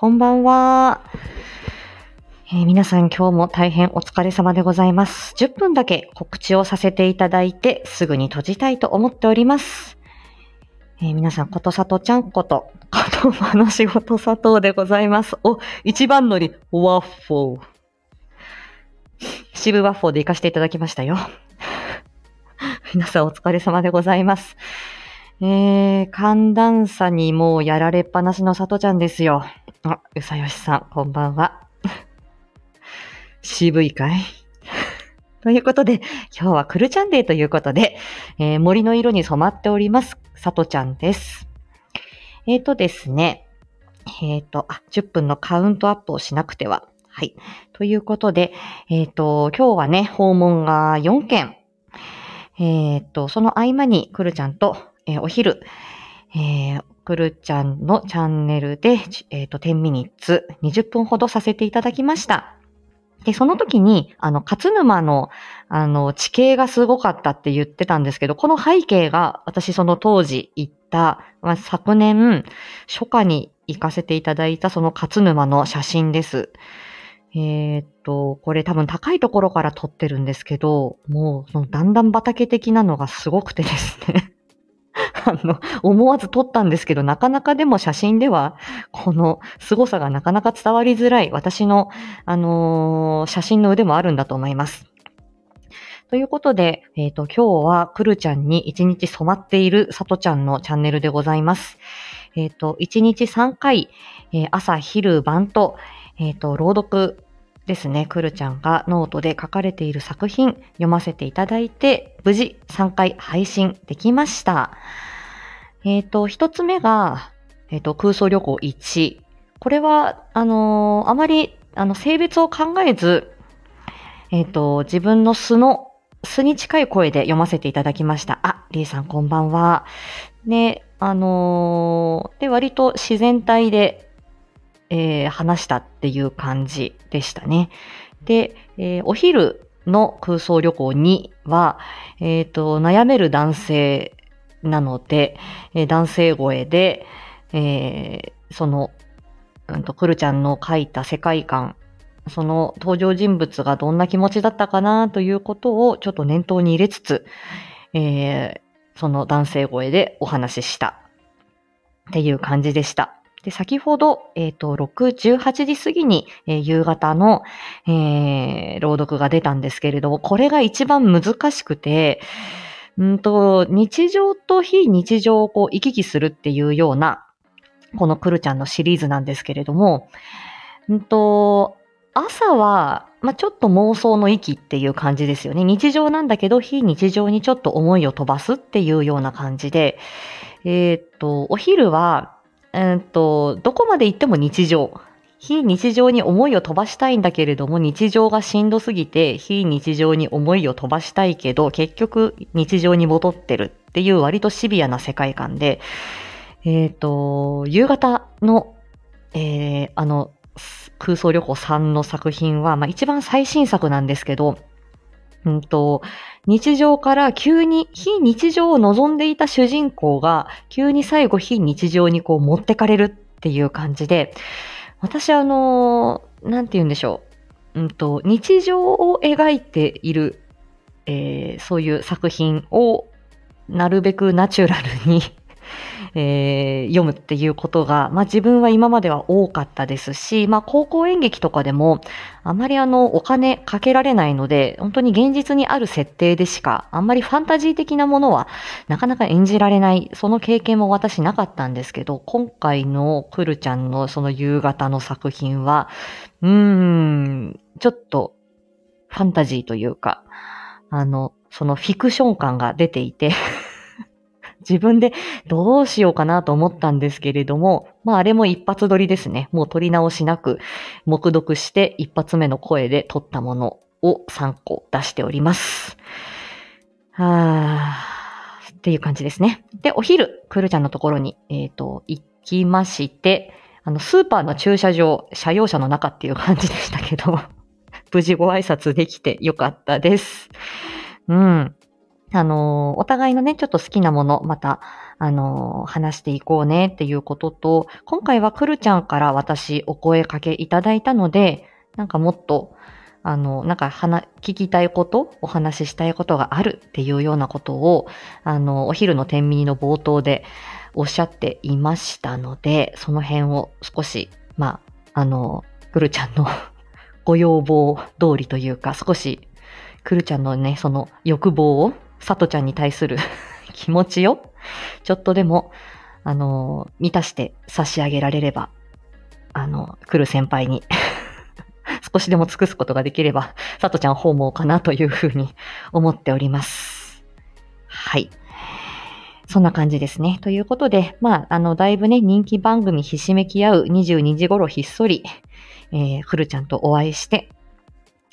こんばんは。えー皆さん今日も大変お疲れ様でございます。10分だけ告知をさせていただいて、すぐに閉じたいと思っております。えー皆さん、ことさとちゃんこと、ことまの仕事佐藤でございます。お、一番乗り、ワッフォー。渋ワッフォーで行かせていただきましたよ。皆さんお疲れ様でございます。えー、寒暖差にもうやられっぱなしのさとちゃんですよ。あ、うさよしさん、こんばんは。渋いかい？ということで、今日はクルちゃんデーということで、えー森の色に染まっております、さとちゃんです。えーとですね、えーと、あ、10分のカウントアップをしなくては。はい。ということで、えーと、今日はね、訪問が4件。えーと、その合間にくるちゃんと、えーお昼、えーくるちゃんのチャンネルで、えーと、10ミニッツ、20分ほどさせていただきました。で、その時に、あの、勝沼の、あの、地形がすごかったって言ってたんですけど、この背景が、私その当時行った、まあ、昨年、初夏に行かせていただいたその勝沼の写真です。えーっと、これ多分高いところから撮ってるんですけど、もう、その段々畑的なのがすごくてですね。あの、思わず撮ったんですけど、なかなかでも写真では、この凄さがなかなか伝わりづらい、私の、あのー写真の腕もあるんだと思います。ということで、えっ、と、今日はくるちゃんに一日染まっているさとちゃんのチャンネルでございます。えっ、と、一日3回、えー朝、昼、晩と、えっ、と、朗読ですね、くるちゃんがノートで書かれている作品読ませていただいて、無事3回配信できました。えっ、と、一つ目が、えっ、と、空想旅行1。これは、あのーあまり、あの、性別を考えず、えっ、と、自分の素の、素に近い声で読ませていただきました。あ、リーさんこんばんは。ね、あのーで、割と自然体で、えー話したっていう感じでしたね。で、えーお昼の空想旅行2は、えっ、と、悩める男性なので、えー男性声で、えーその、うんと、くるちゃんの書いた世界観、その登場人物がどんな気持ちだったかなということをちょっと念頭に入れつつ、えーその男性声でお話ししたっていう感じでした。で、先ほど、えっ、と、6、18時過ぎに、えー夕方の、えー朗読が出たんですけれども、これが一番難しくて、んと、日常と非日常をこう行き来するっていうような、このくるちゃんのシリーズなんですけれども、んと、朝は、まあ、ちょっと妄想の域っていう感じですよね。日常なんだけど、非日常にちょっと思いを飛ばすっていうような感じで、えーと、お昼は、えーっと、どこまで行っても日常。非日常に思いを飛ばしたいんだけれども、日常がしんどすぎて、非日常に思いを飛ばしたいけど、結局日常に戻ってるっていう割とシビアな世界観で、えっ、と、夕方の、えーあの、空想旅行3の作品は、まあ一番最新作なんですけど、うんと、日常から急に非日常を望んでいた主人公が、急に最後非日常にこう持ってかれるっていう感じで、私あの、なんて言うんでしょう。うんと、日常を描いている、えーそういう作品をなるべくナチュラルに、えー読むっていうことが、まあ自分は今までは多かったですし、まあ高校演劇とかでも、あまりあの、お金かけられないので、本当に現実にある設定でしか、あんまりファンタジー的なものはなかなか演じられない、その経験も私なかったんですけど、今回のくるちゃんのその夕方の作品は、うーん、ちょっとファンタジーというか、あの、そのフィクション感が出ていて、自分でどうしようかなと思ったんですけれども、まああれも一発撮りですね。もう撮り直しなく、目読して一発目の声で撮ったものを3個出しております。はーっていう感じですね。で、お昼、くるちゃんのところに、えっ、と、行きまして、あの、スーパーの駐車場、車用車の中っていう感じでしたけど、無事ご挨拶できてよかったです。うん。あの、お互いのね、ちょっと好きなもの、また、あの、話していこうねっていうことと、今回はくるちゃんから私お声かけいただいたので、なんかもっと、あの、なんか話、聞きたいこと、お話ししたいことがあるっていうようなことを、あの、お昼の天秤の冒頭でおっしゃっていましたので、その辺を少し、まあ、あの、くるちゃんの ご要望通りというか、少し、くるちゃんのね、その欲望を、さとちゃんに対する 気持ちを、ちょっとでも、あの、満たして差し上げられれば、あの、来る先輩に 少しでも尽くすことができれば、さとちゃん訪問かなというふうに思っております。はい。そんな感じですね。ということで、まあ、あの、だいぶね、人気番組ひしめき合う22時頃ひっそり、えー、くるちゃんとお会いして、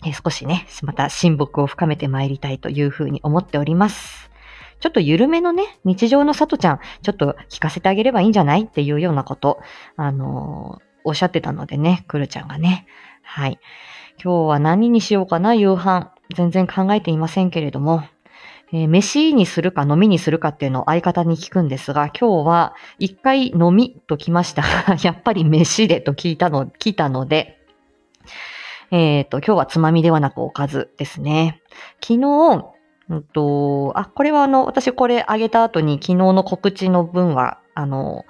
え、少しね、また親睦を深めてまいりたいというふうに思っております。ちょっと緩めのね、日常のさとちゃん、ちょっと聞かせてあげればいいんじゃないっていうようなこと、あのー、おっしゃってたのでね、くるちゃんがね。はい。今日は何にしようかな、夕飯。全然考えていませんけれども、えー、飯にするか飲みにするかっていうのを相方に聞くんですが、今日は一回飲みと来ました。やっぱり飯でと聞いたの、来たので、えっ、ー、と、今日はつまみではなくおかずですね。昨日、うんと、あ、これはあの、私これあげた後に昨日の告知の分は、あの、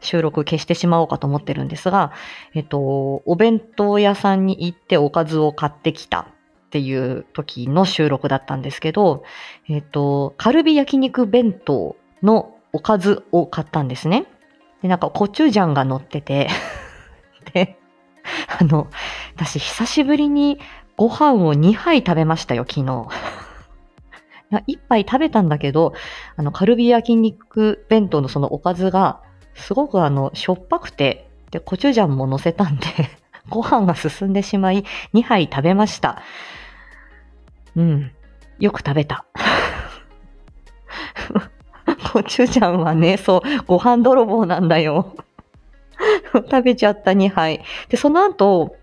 収録消してしまおうかと思ってるんですが、えっと、お弁当屋さんに行っておかずを買ってきたっていう時の収録だったんですけど、えっと、カルビ焼肉弁当のおかずを買ったんですね。で、なんかコチュジャンが乗ってて で、あの、私久しぶりにご飯を2杯食べましたよ、昨日。1杯食べたんだけど、あの、カルビ焼肉弁当のそのおかずが、すごくあの、しょっぱくて、で、コチュジャンも乗せたんで ご飯が進んでしまい、2杯食べました。うん。よく食べた。コチュジャンはね、そう、ご飯泥棒なんだよ。食べちゃった2杯。で、その後、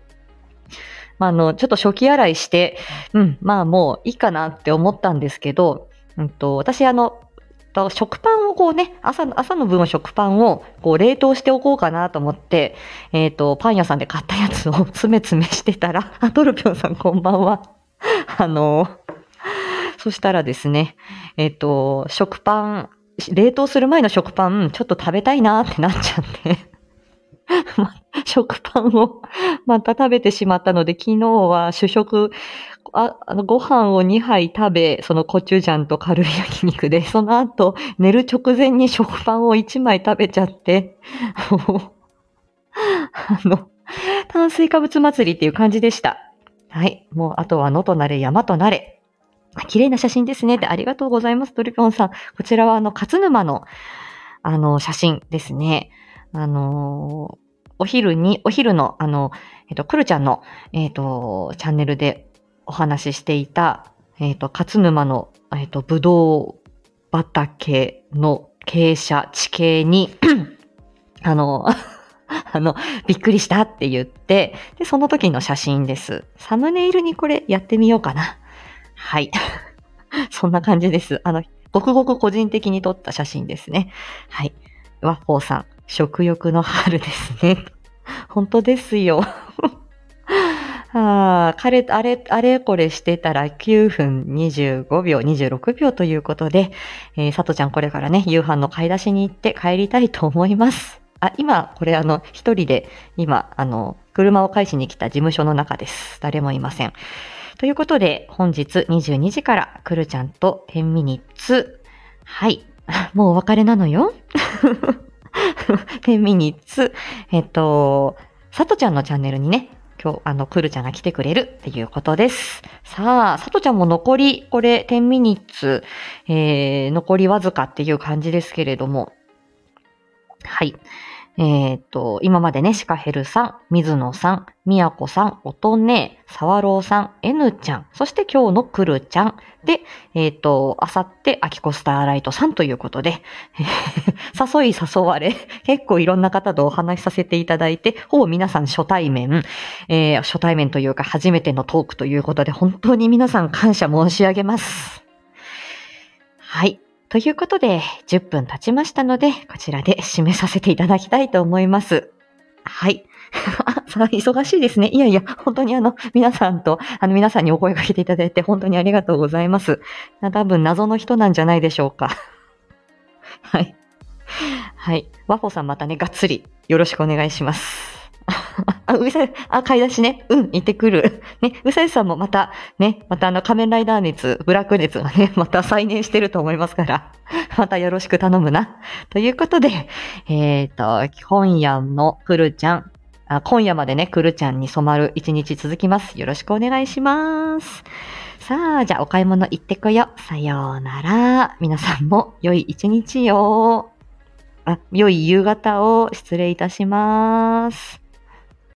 まあ、あの、ちょっと初期洗いして、うん、まあもういいかなって思ったんですけど、うんと、私あの、食パンをこうね、朝の、朝の分の食パンをこう冷凍しておこうかなと思って、えっ、ー、と、パン屋さんで買ったやつを詰め詰めしてたら、あ、トルピョンさんこんばんは。あの、そしたらですね、えっ、と、食パン、冷凍する前の食パン、ちょっと食べたいなってなっちゃって 食パンを また食べてしまったので、昨日は主食、ああのご飯を2杯食べ、そのコチュジャンとカルビ焼肉で、その後、寝る直前に食パンを1枚食べちゃって、あの、炭水化物祭りっていう感じでした。はい。もう、あとは野となれ、山となれ。綺麗な写真ですね。で、ありがとうございます、トリピョンさん。こちらは、あの、勝沼の、あの、写真ですね。あのー、お昼に、お昼の、あの、えっ、と、くるちゃんの、えっ、と、チャンネルでお話ししていた、えっ、と、勝沼の、えっ、と、ぶどう畑の傾斜、地形に あの、あの、びっくりしたって言って、で、その時の写真です。サムネイルにこれやってみようかな。はい。そんな感じです。あの、ごくごく個人的に撮った写真ですね。はい。ワッフォーさん、食欲の春ですね。本当ですよ。ああ、彼、あれ、あれこれしてたら9分25秒、26秒ということで、えー、さとちゃんこれからね、夕飯の買い出しに行って帰りたいと思います。あ、今、これあの、一人で、今、あの、車を返しに来た事務所の中です。誰もいません。ということで、本日22時から、くるちゃんと10ミニッツ。はい。もうお別れなのよ。10ミニッツ。えっと、さとちゃんのチャンネルにね、今日、あの、くるちゃんが来てくれるっていうことです。さあ、さとちゃんも残り、これ、10ミニッツ、えー、残りわずかっていう感じですけれども、はい。えっ、ー、と、今までね、シカヘルさん、水野さん、みやこさん、おとね、さわろうさん、えぬちゃん、そして今日のくるちゃん、で、えっ、ー、と、あさって、アキコスターライトさんということで、誘い誘われ、結構いろんな方とお話しさせていただいて、ほぼ皆さん初対面、えー、初対面というか初めてのトークということで、本当に皆さん感謝申し上げます。はい。ということで、10分経ちましたので、こちらで締めさせていただきたいと思います。はい。あ忙しいですね。いやいや、本当にあの、皆さんと、あの、皆さんにお声かけていただいて本当にありがとうございます。多分謎の人なんじゃないでしょうか。はい。はい。ワホさんまたね、がっつりよろしくお願いします。あ、うさあ、買い出しね。うん、行ってくる。ね、うさゆさんもまた、ね、またあの仮面ライダー熱、ブラック熱がね、また再燃してると思いますから、またよろしく頼むな。ということで、えっ、ー、と、今夜のくるちゃん、あ今夜までね、くるちゃんに染まる一日続きます。よろしくお願いします。さあ、じゃあお買い物行ってこよ。さようなら。皆さんも良い一日を。あ、良い夕方を失礼いたします。